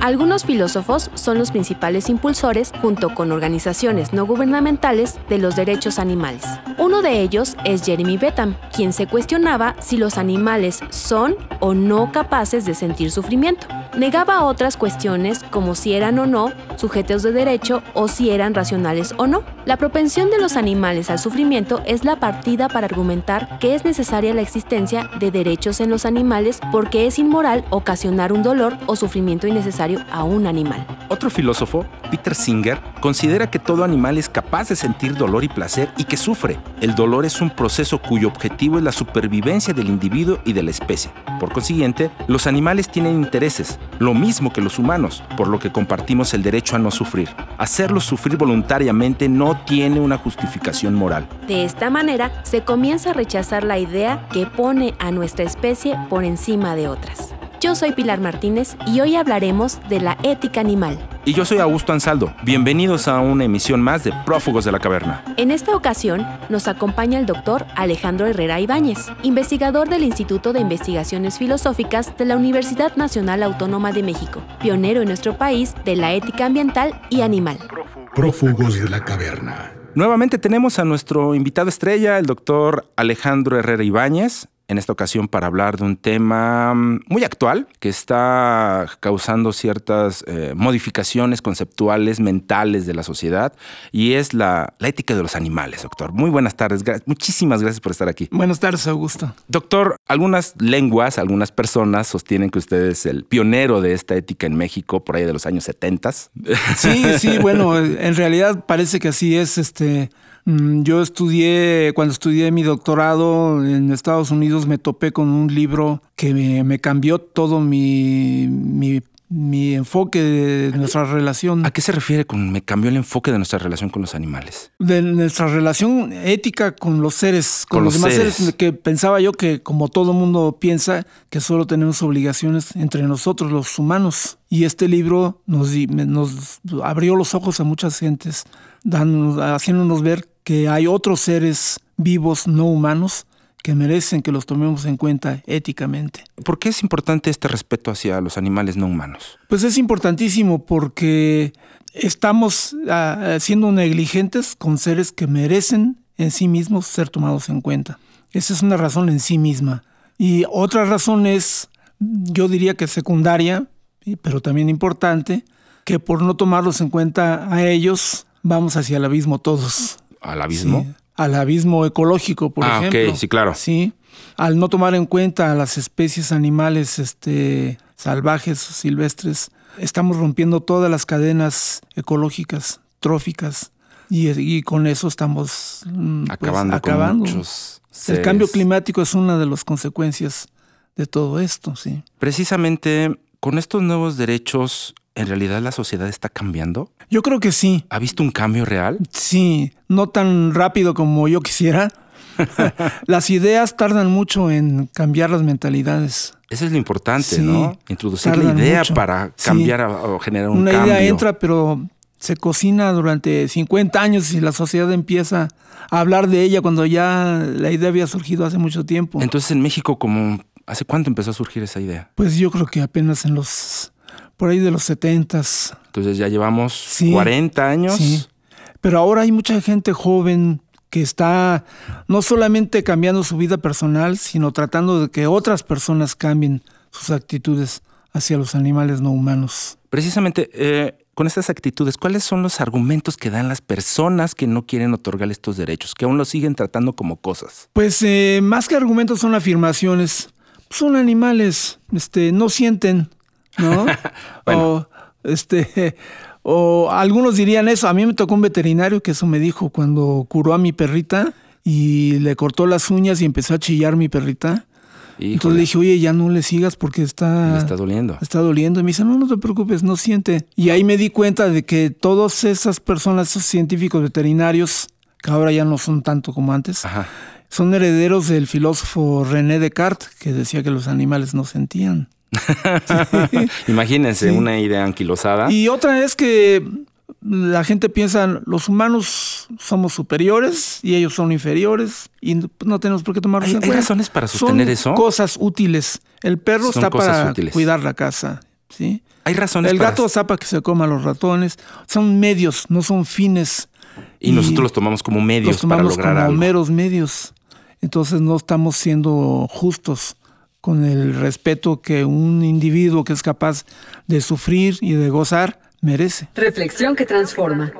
Algunos filósofos son los principales impulsores, junto con organizaciones no gubernamentales, de los derechos animales. Uno de ellos es Jeremy Bentham, quien se cuestionaba si los animales son o no capaces de sentir sufrimiento. Negaba otras cuestiones como si eran o no sujetos de derecho o si eran racionales o no. La propensión de los animales al sufrimiento es la partida para argumentar que es necesaria la existencia de derechos en los animales porque es inmoral ocasionar un dolor o sufrimiento innecesario a un animal. Otro filósofo, Peter Singer, considera que todo animal es capaz de sentir dolor y placer y que sufre. El dolor es un proceso cuyo objetivo es la supervivencia del individuo y de la especie. Por consiguiente, los animales tienen intereses, lo mismo que los humanos, por lo que compartimos el derecho a no sufrir. Hacerlos sufrir voluntariamente no tiene una justificación moral. De esta manera, se comienza a rechazar la idea que pone a nuestra especie por encima de otras. Yo soy Pilar Martínez y hoy hablaremos de la ética animal. Y yo soy Augusto Ansaldo. Bienvenidos a una emisión más de Prófugos de la Caverna. En esta ocasión nos acompaña el doctor Alejandro Herrera Ibáñez, investigador del Instituto de Investigaciones Filosóficas de la Universidad Nacional Autónoma de México, pionero en nuestro país de la ética ambiental y animal. Prófugos de la caverna. Nuevamente tenemos a nuestro invitado estrella, el doctor Alejandro Herrera Ibáñez en esta ocasión para hablar de un tema mm, muy actual que está causando ciertas eh, modificaciones conceptuales, mentales de la sociedad y es la, la, ética de los animales, doctor. Muy buenas tardes, muchísimas gracias por estar aquí. Buenas tardes, Augusto. Doctor, algunas lenguas, algunas personas sostienen que usted es el pionero de esta ética en México por ahí de los años 70. Sí, sí, bueno, en realidad parece que así es, este... Mm, yo estudié, cuando estudié mi doctorado en Estados Unidos, me topé con un libro que me, cambió todo mi, mi, mi enfoque de nuestra relación. ¿A qué se refiere con me cambió el enfoque de nuestra relación con los animales? De nuestra relación ética con los seres, con, los, demás seres. que pensaba yo que como todo mundo piensa que solo tenemos obligaciones entre nosotros los humanos. Y este libro nos, nos abrió los ojos a muchas gentes, haciéndonos ver que hay otros seres vivos no humanos que merecen que los tomemos en cuenta éticamente. ¿Por qué es importante este respeto hacia los animales no humanos? Pues es importantísimo porque estamos ah, siendo negligentes con seres que merecen en sí mismos ser tomados en cuenta. Esa es una razón en sí misma. Y otra razón es, yo diría que secundaria, pero también importante, que por no tomarlos en cuenta a ellos, vamos hacia el abismo todos al abismo. al abismo ecológico, por ah, ejemplo. Ok, sí, claro. Sí. Al no tomar en cuenta a las especies animales este, salvajes silvestres, estamos rompiendo todas las cadenas ecológicas, tróficas, y, con eso estamos mm, pues, acabando. acabando. Con muchos El cambio climático es una de las consecuencias de todo esto, sí. Precisamente con estos nuevos derechos ¿En realidad la sociedad está cambiando? Yo creo que sí. ¿Ha visto un cambio real? Sí, no tan rápido como yo quisiera. las ideas tardan mucho en cambiar las mentalidades. Eso es lo importante, ¿no? Introducir la idea para cambiar o generar un Una cambio. Una idea entra, pero se cocina durante 50 años y la sociedad empieza a hablar de ella cuando ya la idea había surgido hace mucho tiempo. Entonces en México, como ¿hace cuánto empezó a surgir esa idea? Pues yo creo que apenas en los por ahí de los setentas. Entonces ya llevamos 40 años. Sí. Pero ahora hay mucha gente joven que está no solamente cambiando su vida personal, sino tratando de que otras personas cambien sus actitudes hacia los animales no humanos. Precisamente, eh, con estas actitudes, ¿cuáles son los argumentos que dan las personas que no quieren otorgar estos derechos, que aún los siguen tratando como cosas? Pues eh, más que argumentos son afirmaciones. Son animales, este, no sienten, ¿no? O, este, o algunos dirían eso. A mí me tocó un veterinario que eso me dijo cuando curó a mi perrita y le cortó las uñas y empezó a chillar mi perrita. Entonces le dije, oye, ya no le sigas porque está... está doliendo. Está doliendo. Y me dice, no, no te preocupes, no siente. Y ahí me di cuenta de que todas esas personas, esos científicos veterinarios, que ahora ya no son tanto como antes, son herederos del filósofo René Descartes, que decía que los animales no sentían. Imagínense una idea anquilosada. Y otra es que la gente piensa, los humanos somos superiores y ellos son inferiores y no tenemos por qué tomarlos en cuenta. ¿Hay razones para sostener son eso? Cosas útiles. El perro está para cuidar la casa. ¿sí? Hay razones El gato está para que se coma los ratones. Son medios, no son fines. Y, nosotros los tomamos como medios los tomamos para lograr como meros medios. Entonces no estamos siendo justos con el respeto que un individuo que es capaz de sufrir y de gozar merece. Reflexión que transforma.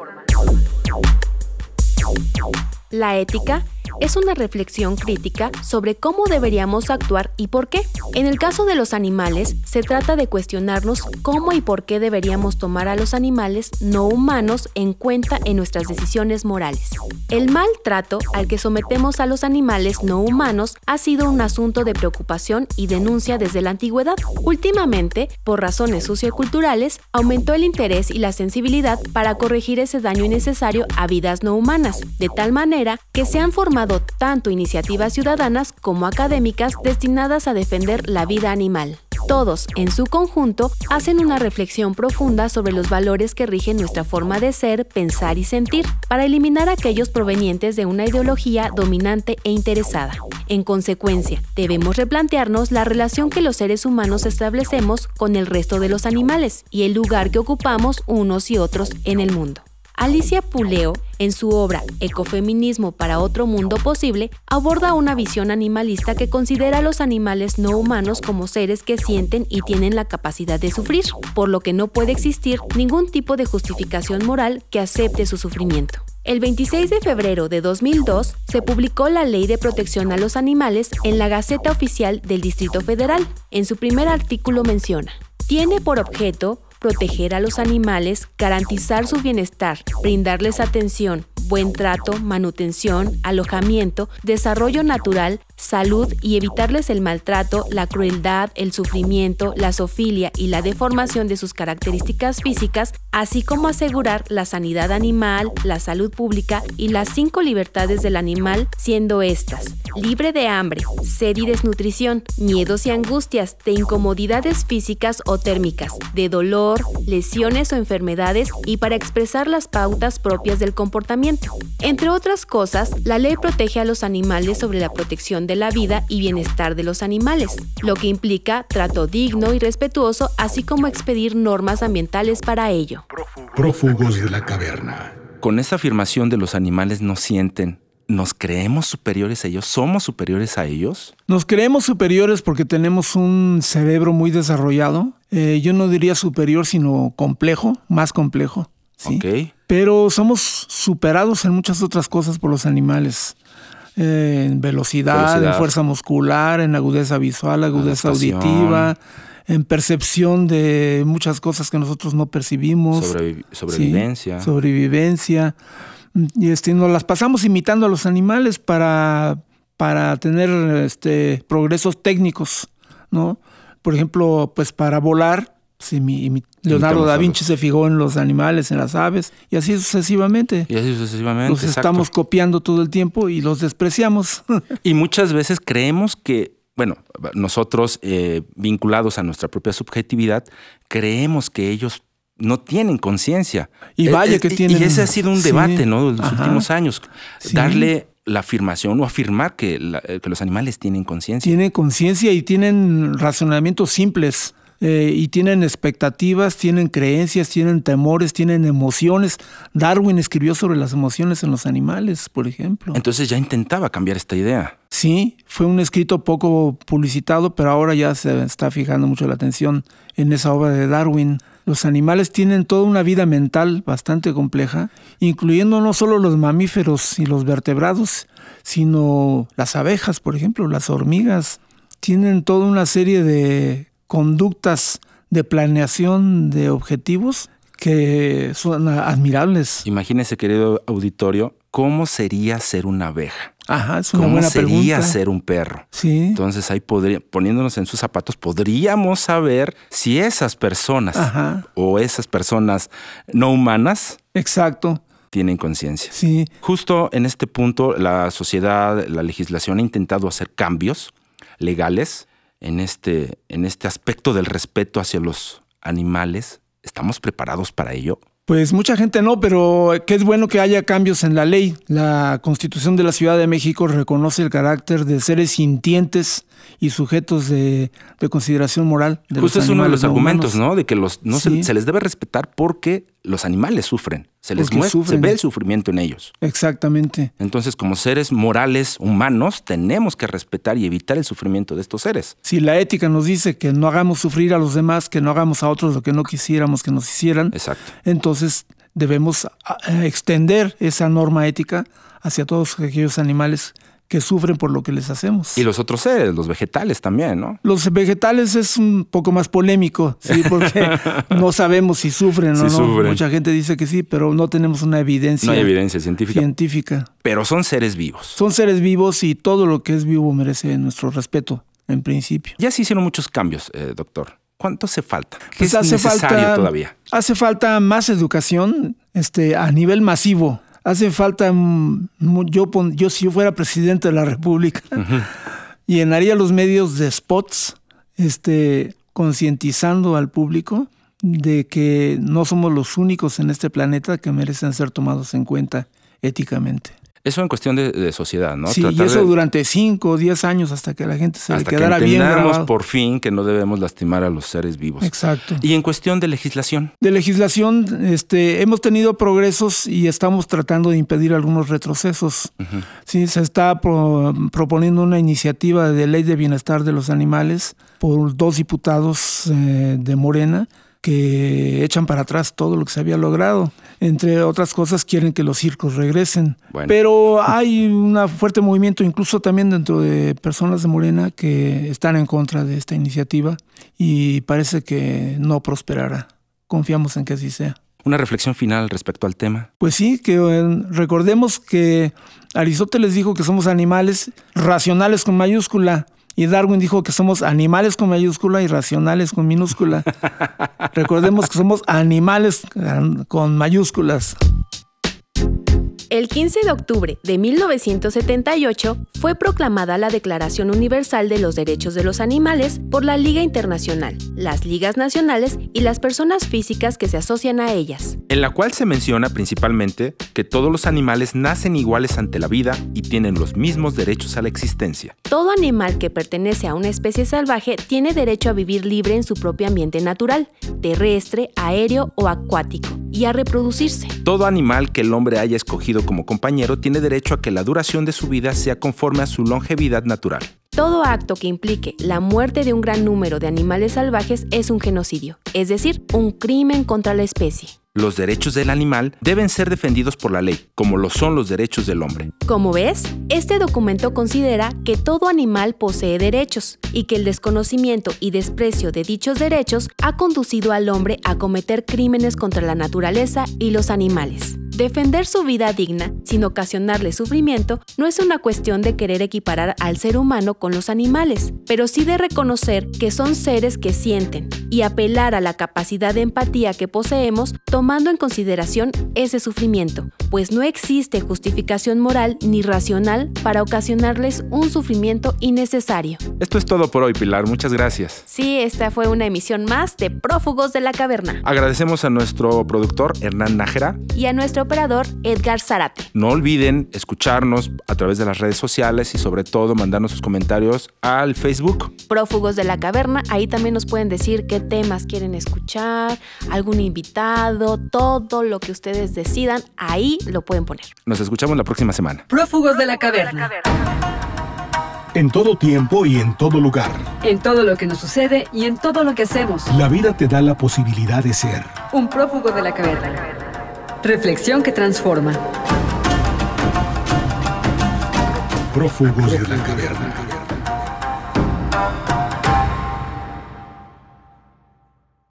La ética es una reflexión crítica sobre cómo deberíamos actuar y por qué. En el caso de los animales, se trata de cuestionarnos cómo y por qué deberíamos tomar a los animales no humanos en cuenta en nuestras decisiones morales. El maltrato al que sometemos a los animales no humanos ha sido un asunto de preocupación y denuncia desde la antigüedad. Últimamente, por razones socioculturales, aumentó el interés y la sensibilidad para corregir ese daño innecesario a vidas no humanas, de tal manera que se han formado tanto iniciativas ciudadanas como académicas destinadas a defender la vida animal. Todos, en su conjunto, hacen una reflexión profunda sobre los valores que rigen nuestra forma de ser, pensar y sentir, para eliminar aquellos provenientes de una ideología dominante e interesada. En consecuencia, debemos replantearnos la relación que los seres humanos establecemos con el resto de los animales y el lugar que ocupamos unos y otros en el mundo. Alicia Puleo, en su obra Ecofeminismo para otro mundo posible, aborda una visión animalista que considera a los animales no humanos como seres que sienten y tienen la capacidad de sufrir, por lo que no puede existir ningún tipo de justificación moral que acepte su sufrimiento. El 26 de febrero de 2002 se publicó la Ley de Protección a los Animales en la Gaceta Oficial del Distrito Federal. En su primer artículo menciona, tiene por objeto proteger a los animales, garantizar su bienestar, brindarles atención, buen trato, manutención, alojamiento, desarrollo natural, salud y evitarles el maltrato, la crueldad, el sufrimiento, la zoofilia y la deformación de sus características físicas, así como asegurar la sanidad animal, la salud pública y las cinco libertades del animal, siendo estas libre de hambre, sed y desnutrición, miedos y angustias, de incomodidades físicas o térmicas, de dolor, lesiones o enfermedades y para expresar las pautas propias del comportamiento. Entre otras cosas, la ley protege a los animales sobre la protección de la vida y bienestar de los animales, lo que implica trato digno y respetuoso, así como expedir normas ambientales para ello. Prófugos de la caverna. Con esa afirmación de los animales no sienten, ¿Nos creemos superiores a ellos? ¿Somos superiores a ellos? Nos creemos superiores porque tenemos un cerebro muy desarrollado. Eh, yo no diría superior, sino complejo, más complejo. ¿sí? Pero somos superados en muchas otras cosas por los animales. Eh, en velocidad, en fuerza muscular, en agudeza visual, agudeza auditiva, en percepción de muchas cosas que nosotros no percibimos. sobrevivencia. sobrevivencia. Y este, nos las pasamos imitando a los animales para, para tener este, progresos técnicos, ¿no? Por ejemplo, pues para volar, Sí, mi, Leonardo da Vinci se fijó en los animales, en las aves, y así sucesivamente. Y así sucesivamente. Los estamos copiando todo el tiempo y los despreciamos. y muchas veces creemos que, bueno, nosotros eh, vinculados a nuestra propia subjetividad, creemos que ellos no tienen conciencia. Y vaya eh, que tienen. Y ese ha sido un debate, ¿no? De los últimos años. Darle la afirmación o afirmar que, que los animales tienen conciencia. Tienen conciencia y tienen razonamientos simples. Eh, y tienen expectativas, tienen creencias, tienen temores, tienen emociones. Darwin escribió sobre las emociones en los animales, por ejemplo. Entonces ya intentaba cambiar esta idea. Sí, fue un escrito poco publicitado, pero ahora ya se está fijando mucho la atención en esa obra de Darwin. Los animales tienen toda una vida mental bastante compleja, incluyendo no solo los mamíferos y los vertebrados, sino las abejas, por ejemplo, las hormigas. Tienen toda una serie de conductas de planeación de objetivos que son admirables. Imagínese, querido auditorio, ¿cómo sería ser una abeja? Ajá, es una ¿Cómo buena sería ser un perro? Sí. Entonces ahí podría, poniéndonos en sus zapatos, podríamos saber si esas personas o esas personas no humanas Exacto tienen conciencia. Sí. Justo en este punto, la sociedad, la legislación ha intentado hacer cambios legales en este, en este aspecto del respeto hacia los animales. ¿Estamos preparados para ello? Pues mucha gente no, pero que es bueno que haya cambios en la ley. La Constitución de la Ciudad de México reconoce el carácter de seres sintientes y sujetos de, consideración moral. De Justo es uno de los argumentos, ¿no? De que los, no se, les debe respetar porque los animales sufren. Se les muestra, se ve el sufrimiento en ellos. Exactamente. Entonces, como seres morales humanos, tenemos que respetar y evitar el sufrimiento de estos seres. Si la ética nos dice que no hagamos sufrir a los demás, que no hagamos a otros lo que no quisiéramos que nos hicieran, Exacto. entonces debemos extender esa norma ética hacia todos aquellos animales que sufren por lo que les hacemos. Y los otros seres, los vegetales también, ¿no? Los vegetales es un poco más polémico, sí, porque no sabemos si sufren o no. Mucha gente dice que sí, pero no tenemos una evidencia. No hay evidencia científica. Científica. Pero son seres vivos. Son seres vivos y todo lo que es vivo merece nuestro respeto, en principio. Ya se hicieron muchos cambios, eh, doctor. ¿Cuánto hace falta? ¿Qué pues es hace necesario falta, todavía? Hace falta más educación este, a nivel masivo hace falta, mm, yo, yo si yo fuera presidente de la República, llenaría los medios de spots, este, concientizando al público de que no somos los únicos en este planeta que merecen ser tomados en cuenta éticamente. Eso en cuestión de, sociedad, ¿no? Sí, y eso durante 5 o 10 años hasta que la gente se le quedara que bien por fin que no debemos lastimar a los seres vivos. Exacto. Y en cuestión de legislación. De legislación, este, hemos tenido progresos y estamos tratando de impedir algunos retrocesos. Sí, se está proponiendo una iniciativa de ley de bienestar de los animales por dos diputados eh, de Morena que echan para atrás todo lo que se había logrado. Entre otras cosas, quieren que los circos regresen. Pero hay un fuerte movimiento, incluso también dentro de personas de Morena, que están en contra de esta iniciativa y parece que no prosperará. Confiamos en que así sea. Una reflexión final respecto al tema. Pues sí, que eh, recordemos que Aristóteles dijo que somos animales racionales con mayúscula y Darwin dijo que somos animales con mayúscula y racionales con minúscula. Recordemos que somos animales con mayúsculas. El 15 de octubre de 1978 fue proclamada la Declaración Universal de los Derechos de los Animales por la Liga Internacional, las ligas nacionales y las personas físicas que se asocian a ellas. En la cual se menciona principalmente que todos los animales nacen iguales ante la vida y tienen los mismos derechos a la existencia. Todo animal que pertenece a una especie salvaje tiene derecho a vivir libre en su propio ambiente natural, terrestre, aéreo o acuático, y a reproducirse. Todo animal que el hombre haya escogido como compañero tiene derecho a que la duración de su vida sea conforme a su longevidad natural. Todo acto que implique la muerte de un gran número de animales salvajes es un genocidio, es decir, un crimen contra la especie. Los derechos del animal deben ser defendidos por la ley, como lo son los derechos del hombre. Como ves, este documento considera que todo animal posee derechos y que el desconocimiento y desprecio de dichos derechos ha conducido al hombre a cometer crímenes contra la naturaleza y los animales. Defender su vida digna, sin ocasionarle sufrimiento, no es una cuestión de querer equiparar al ser humano con los animales, pero sí de reconocer que son seres que sienten y apelar a la capacidad de empatía que poseemos tomando en consideración ese sufrimiento, pues no existe justificación moral ni racional para ocasionarles un sufrimiento innecesario. Esto es todo por hoy, Pilar. Muchas gracias. Sí, esta fue una emisión más de Prófugos de la Caverna. Agradecemos a nuestro productor Hernán Nájera y a nuestro operador Edgar Zarate. No olviden escucharnos a través de las redes sociales y sobre todo mandarnos sus comentarios al Facebook. Prófugos de la Caverna, ahí también nos pueden decir qué temas quieren escuchar, algún invitado, todo lo que ustedes decidan, ahí lo pueden poner. Nos escuchamos la próxima semana. Prófugos de la Caverna. En todo tiempo y en todo lugar. En todo lo que nos sucede y en todo lo que hacemos. La vida te da la posibilidad de ser. Un prófugo de la caverna. Reflexión que transforma. Prófugos de la caverna.